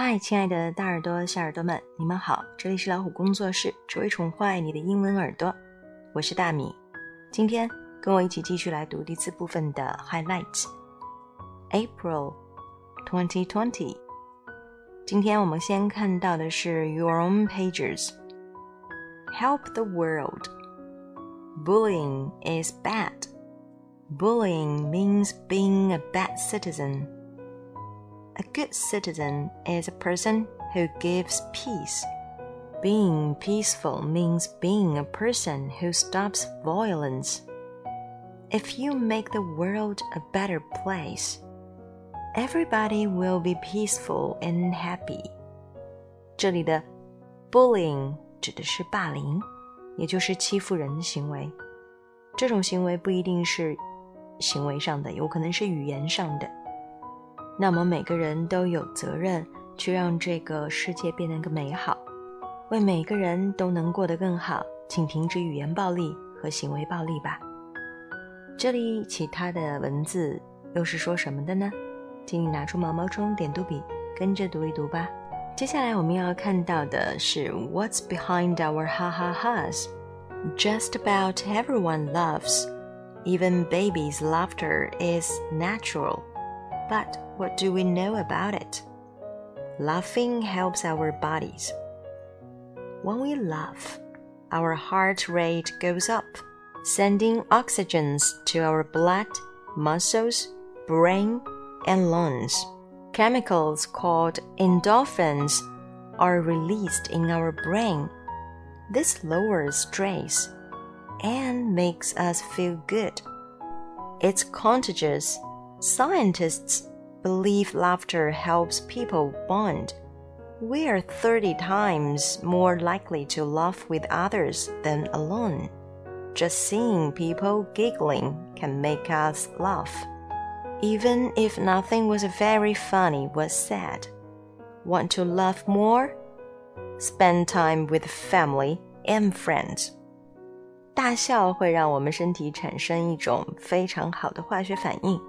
嗨，亲爱的大耳朵、小耳朵们，你们好！这里是老虎工作室，只为宠坏你的英文耳朵。我是大米，今天跟我一起继续来读第四部分的 highlights。April 2020。今天我们先看到的是 Your Own Pages。Help the world. Bullying is bad. Bullying means being a bad citizen. A good citizen is a person who gives peace. Being peaceful means being a person who stops violence. If you make the world a better place, everybody will be peaceful and happy. 这里的 bullying 指的是霸凌，也就是欺负人的行为。这种行为不一定是行为上的，有可能是语言上的。 那么每个人都有责任去让这个世界变得更美好，为每个人都能过得更好。请停止语言暴力和行为暴力吧。这里其他的文字又是说什么的呢？请你拿出毛毛虫点读笔，跟着读一读吧。接下来我们要看到的是 What's behind our ha ha ha's? Just about everyone loves, Even babies' laughter is natural. But what do we know about it? Laughing helps our bodies. When we laugh, our heart rate goes up, sending oxygens to our blood, muscles, brain, and lungs. Chemicals called endorphins are released in our brain. This lowers stress and makes us feel good. It's contagious Scientists believe laughter helps people bond. We are 30 times more likely to laugh with others than alone. Just seeing people giggling can make us laugh. Even if nothing was very funny was said. Want to laugh more? Spend time with family and friends. 大笑会让我们身体产生一种非常好的化学反应。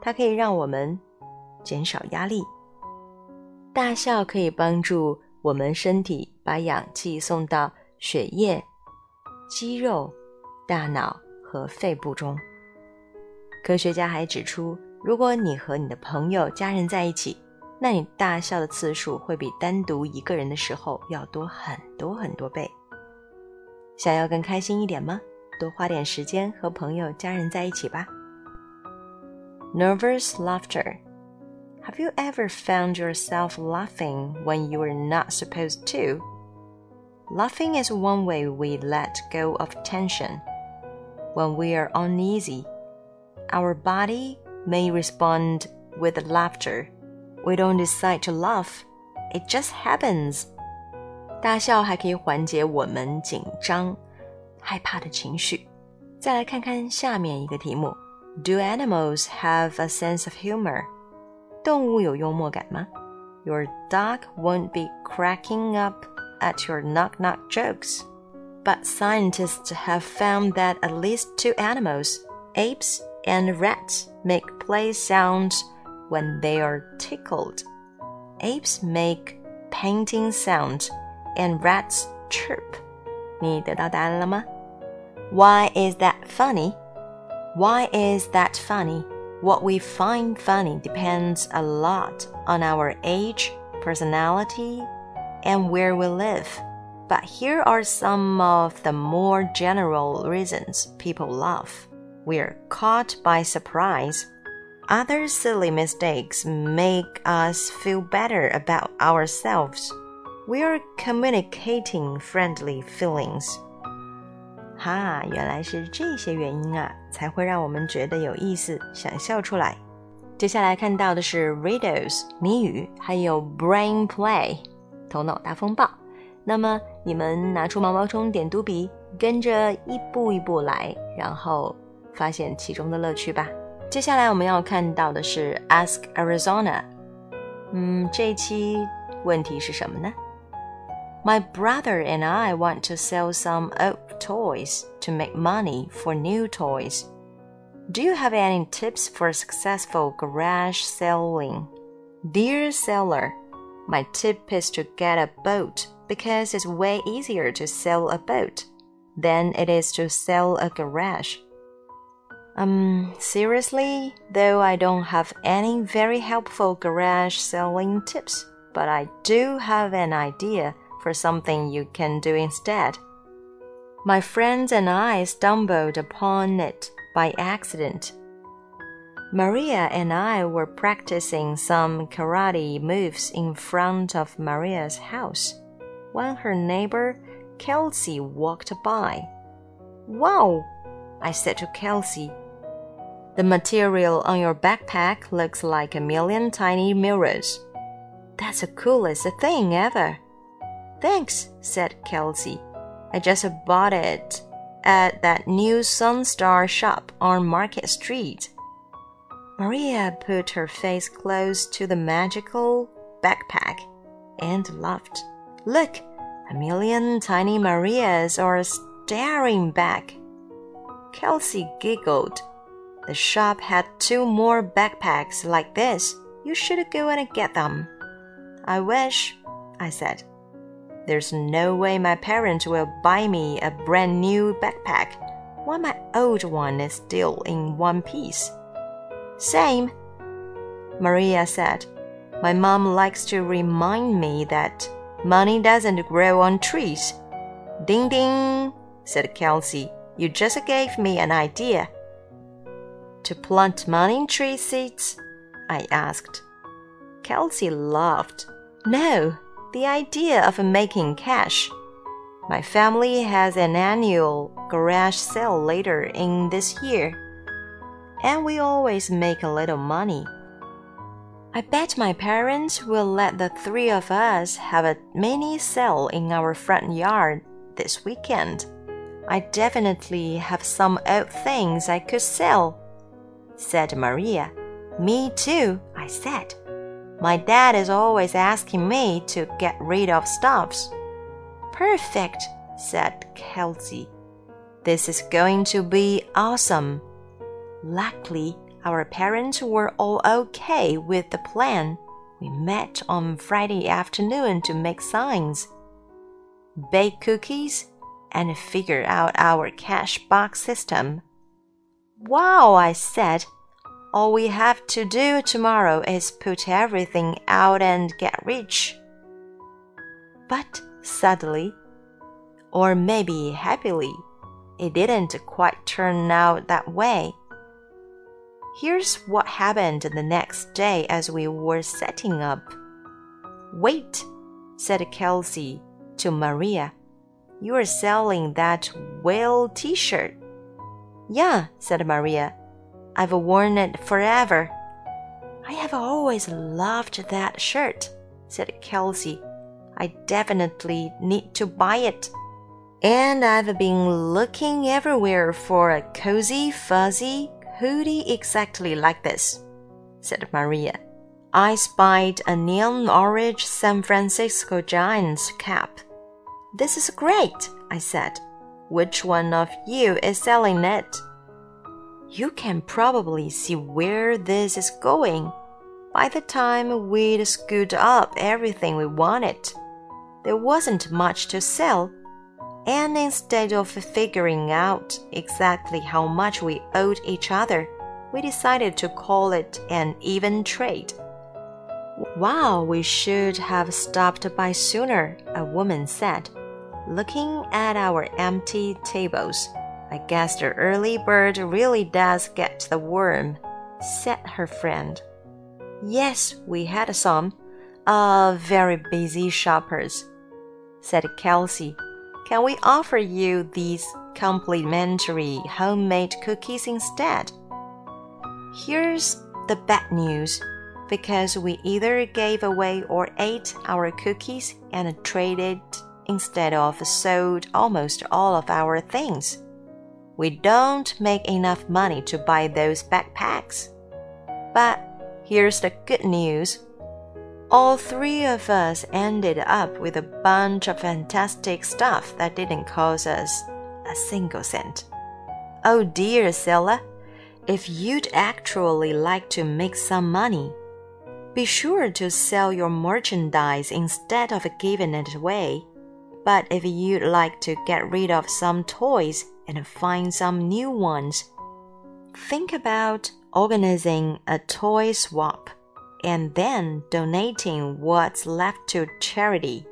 它可以让我们减少压力。大笑可以帮助我们身体把氧气送到血液、肌肉、大脑和肺部中。科学家还指出，如果你和你的朋友、家人在一起，那你大笑的次数会比单独一个人的时候要多很多很多倍。想要更开心一点吗？多花点时间和朋友、家人在一起吧。Nervous laughter. Have you ever found yourself laughing when you were not supposed to? Laughing is one way we let go of tension. When we are uneasy, our body may respond with laughter. We don't decide to laugh, it just happens. 大笑还可以缓解我们紧张、害怕的情绪。再来看看下面一个题目。 do animals have a sense of humor? 动物有幽默感吗? Your dog won't be cracking up at your knock knock jokes. But scientists have found that at least two animals, apes and rats, make play sounds when they are tickled. Apes make painting sounds and rats chirp. 你得到答案了吗? Why is that funny? Why is that funny? What we find funny depends a lot on our age, personality, and where we live. But here are some of the more general reasons people laugh. We're caught by surprise. Other silly mistakes make us feel better about ourselves. We're communicating friendly feelings. 哈，原来是这些原因啊，才会让我们觉得有意思，想笑出来。接下来看到的是 riddles 谜语，还有 brain play 头脑大风暴。那么你们拿出毛毛虫点读笔，跟着一步一步来，然后发现其中的乐趣吧。接下来我们要看到的是 ask Arizona。嗯，这一期问题是什么呢？My brother and I want to sell some old toys to make money for new toys. Do you have any tips for successful garage selling? Dear seller, My tip is to get a boat because it's way easier to sell a boat than it is to sell a garage. Um, seriously, though I don't have any very helpful garage selling tips, but I do have an idea for something you can do instead. My friends and I stumbled upon it by accident. Maria and I were practicing some karate moves in front of Maria's house when her neighbor Kelsey walked by. Wow, I said to Kelsey. The material on your backpack looks like a million tiny mirrors. That's the coolest thing ever. Thanks, said Kelsey. I just bought it at that new Sunstar shop on Market Street. Maria put her face close to the magical backpack and laughed. Look, a million tiny Marias are staring back. Kelsey giggled. The shop had two more backpacks like this. You should go and get them. I wish, I said. There's no way my parents will buy me a brand new backpack while my old one is still in one piece. Same, Maria said. My mom likes to remind me that Money doesn't grow on trees. Ding ding, said Kelsey. You just gave me an idea. To plant money tree seeds? I asked. Kelsey laughed. No, the idea of making cash. My family has an annual garage sale later in this year, and we always make a little money. I bet my parents will let the three of us have a mini sale in our front yard this weekend. I definitely have some old things I could sell, said Maria. Me too, I said. My dad is always asking me to get rid of stuffs. Perfect, said Kelsey. This is going to be awesome. Luckily, our parents were all okay with the plan. We met on Friday afternoon to make signs, bake cookies, and figure out our cash box system. Wow, I said. All we have to do tomorrow is put everything out and get rich. But suddenly, or maybe happily, it didn't quite turn out that way. Here's what happened the next day as we were setting up. Wait, said Kelsey to Maria. You are selling that whale t shirt. Yeah, said Maria. I've worn it forever. I have always loved that shirt, said Kelsey. I definitely need to buy it. And I've been looking everywhere for a cozy, fuzzy, hoodie exactly like this, said Maria. I spied a neon orange San Francisco Giants cap. This is great, I said. Which one of you is selling it? You can probably see where this is going. By the time we'd scooped up everything we wanted, there wasn't much to sell and instead of figuring out exactly how much we owed each other, we decided to call it an even trade. Wow, we should have stopped by sooner, a woman said, looking at our empty tables. I guess the early bird really does get the worm, said her friend. Yes, we had some. Uh, very busy shoppers, said Kelsey can we offer you these complimentary homemade cookies instead? Here's the bad news because we either gave away or ate our cookies and traded instead of sold almost all of our things. We don't make enough money to buy those backpacks. But here's the good news all three of us ended up with a bunch of fantastic stuff that didn't cost us a single cent. Oh dear, Sella, if you'd actually like to make some money, Be sure to sell your merchandise instead of giving it away. But if you'd like to get rid of some toys and find some new ones, think about organizing a toy swap and then donating what's left to charity.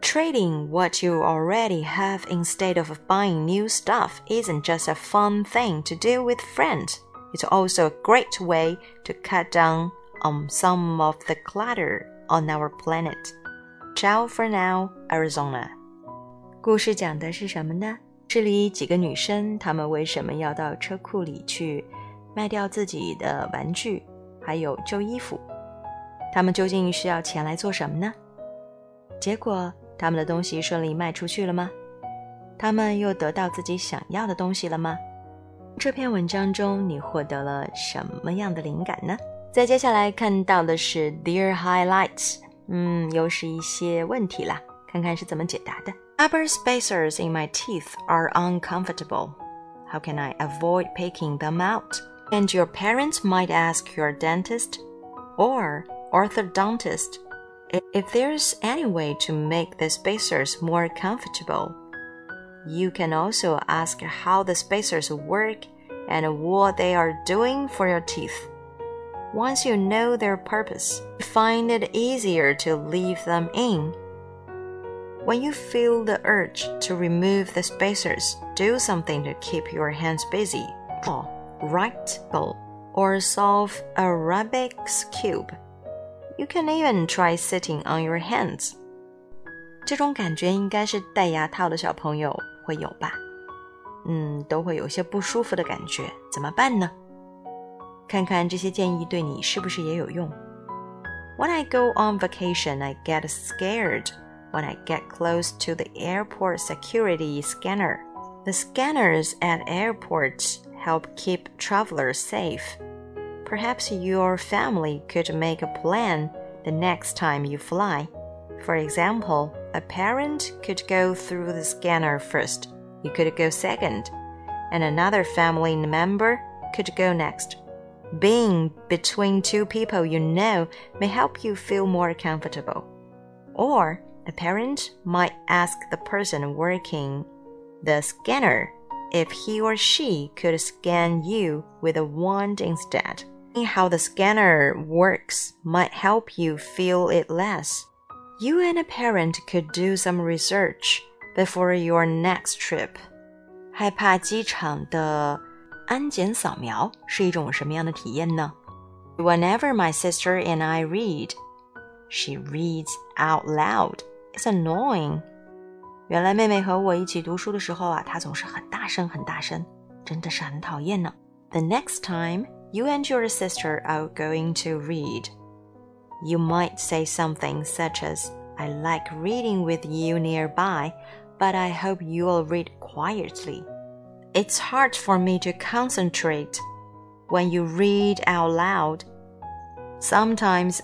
Trading what you already have instead of buying new stuff isn't just a fun thing to do with friends. It's also a great way to cut down on some of the clutter on our planet. Ciao for now, Arizona. 故事讲的是什么呢？ 这里几个女生，她们为什么要到车库里去卖掉自己的玩具，还有旧衣服？她们究竟需要钱来做什么呢？结果，她们的东西顺利卖出去了吗？她们又得到自己想要的东西了吗？这篇文章中，你获得了什么样的灵感呢？在接下来看到的是 Dear Highlights。嗯，又是一些问题啦，看看是怎么解答的。Rubber spacers in my teeth are uncomfortable. How can I avoid picking them out? And your parents might ask your dentist or orthodontist if there's any way to make the spacers more comfortable. You can also ask how the spacers work and what they are doing for your teeth. Once you know their purpose, you find it easier to leave them in. When you feel the urge to remove the spacers, do something to keep your hands busy. Draw, write, or solve a Rubik's Cube. You can even try sitting on your hands. 这种感觉应该是戴牙套的小朋友会有吧？嗯，都会有些不舒服的感觉，怎么办呢？看看这些建议对你是不是也有用。When I go on vacation, I get scared when I get close to the airport security scanner. The scanners at airports help keep travelers safe. Perhaps your family could make a plan the next time you fly. For example, a parent could go through the scanner first, you could go second, and another family member could go next. Being between two people you know may help you feel more comfortable. Or a parent might ask the person working the scanner if he or she could scan you with a wand instead. How the scanner works might help you feel it less. You and a parent could do some research before your next trip. 害怕机场的安检扫描是一种什么样的体验呢？Whenever my sister and I read, she reads out loud. It's annoying. 原来妹妹和我一起读书的时候啊，她总是很大声很大声，真的是很讨厌呢。The next time you and your sister are going to read, you might say something such as, I like reading with you nearby, but I hope you will read quietly. It's hard for me to concentrate when you read out loud. Sometimes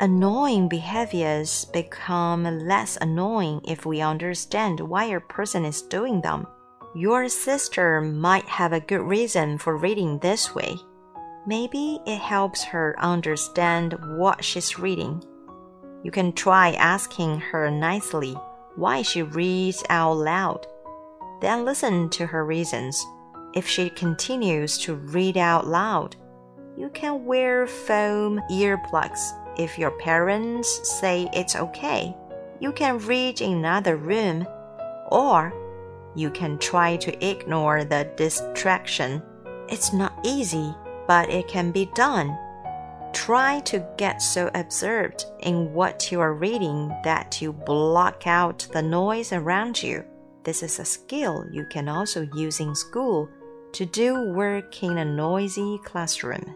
annoying behaviors become less annoying if we understand why a person is doing them. Your sister might have a good reason for reading this way. Maybe it helps her understand what she's reading. You can try asking her nicely why she reads out loud then listen to her reasons. If she continues to read out loud, you can wear foam earplugs. If your parents say it's okay, you can read in another room, or you can try to ignore the distraction. It's not easy, but it can be done. Try to get so absorbed in what you are reading that you block out the noise around you. This is a skill you can also use in school to do work in a noisy classroom.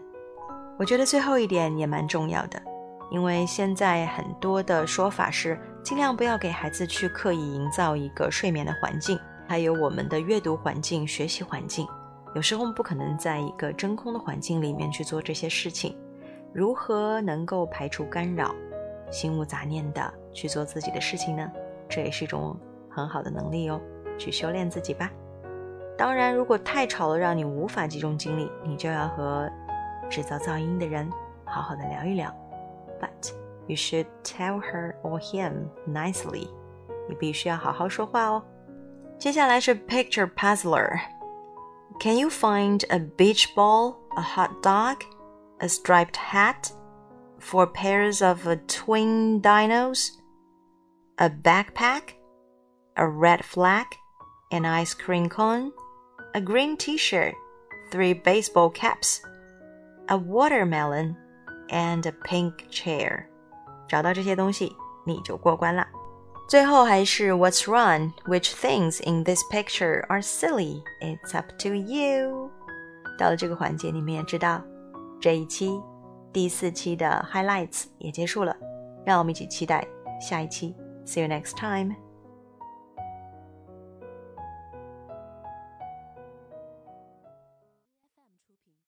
我觉得最后一点也蛮重要的， 因为现在很多的说法是尽量不要给孩子去刻意营造一个睡眠的环境，还有我们的阅读环境、学习环境。有时候我们不可能在一个真空的环境里面去做这些事情。如何能够排除干扰，心无杂念的去做自己的事情呢？这也是一种。很好的能力哦，去修炼自己吧。当然，如果太吵了，让你无法集中精力，你就要和制造噪音的人好好的聊一聊，but you should tell her or him nicely. 你必须要好好说话哦。接下来是 picture puzzler。Can you find a beach ball, a hot dog, a striped hat, four pairs of twin dinos, a backpack, a red flag, an ice cream cone, a green t-shirt, three baseball caps, a watermelon, and a pink chair. 找到这些东西，你就过关了。最后还是 What's wrong? Which things in this picture are silly? It's up to you. 到了这个环节，你们也知道，这一期第四期的 highlights 也结束了。让我们一起期待下一期。See you next time.